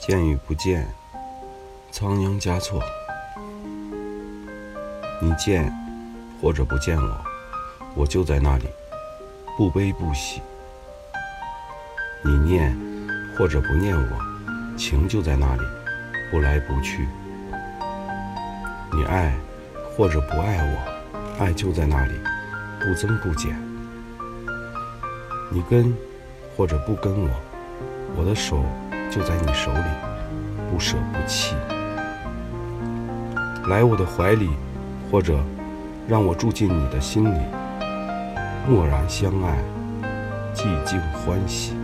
见与不见，仓央嘉措。你见或者不见我，我就在那里，不悲不喜；你念或者不念我，情就在那里，不来不去；你爱或者不爱我，爱就在那里，不增不减；你跟或者不跟我，我的手。就在你手里，不舍不弃。来我的怀里，或者让我住进你的心里，默然相爱，寂静欢喜。